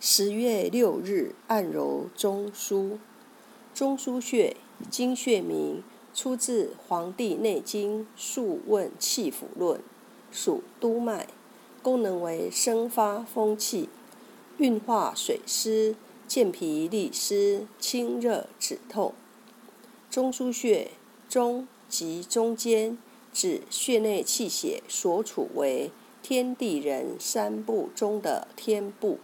十月六日，按揉中枢。中枢穴，经穴名，出自《黄帝内经·素问·气府论》，属督脉，功能为生发风气、运化水湿、健脾利湿、清热止痛。中枢穴，中即中间，指穴内气血所处为天地人三部中的天部。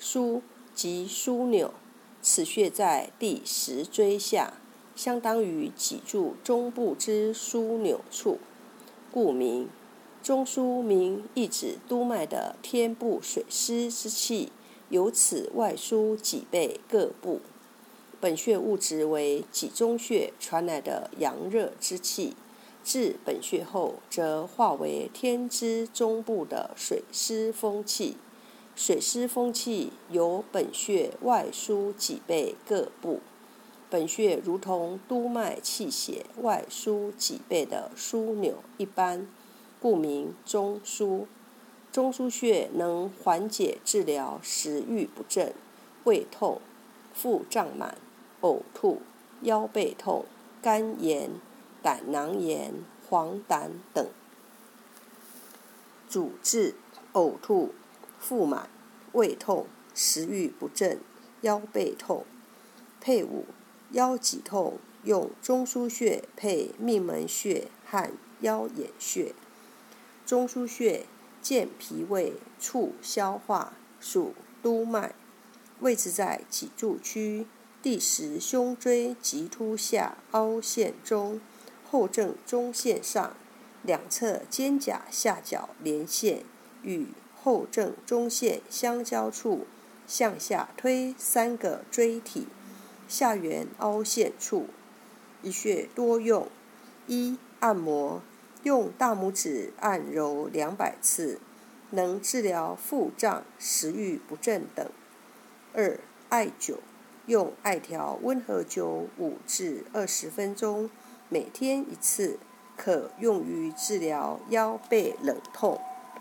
枢即枢纽，此穴在第十椎下，相当于脊柱中部之枢纽处，故名。中枢名意指督脉的天部水湿之气，由此外输脊背各部。本穴物质为脊中穴传来的阳热之气，至本穴后，则化为天之中部的水湿风气。水湿风气由本穴外输脊背各部，本穴如同督脉气血外输脊背的枢纽一般，故名中枢。中枢穴能缓解治疗食欲不振、胃痛、腹胀满、呕吐、腰背痛、肝炎、胆囊炎、黄疸等，主治呕吐。腹满、胃痛、食欲不振、腰背痛。配伍：腰脊痛用中枢穴配命门穴和腰眼穴。中枢穴健脾胃、促消化，属督脉，位置在脊柱区第十胸椎棘突下凹陷中后正中线上，两侧肩胛下角连线，与。后正中线相交处，向下推三个椎体，下缘凹陷处，一穴多用：一、按摩，用大拇指按揉两百次，能治疗腹胀、食欲不振等；二、艾灸，用艾条温和灸五至二十分钟，每天一次，可用于治疗腰背冷痛。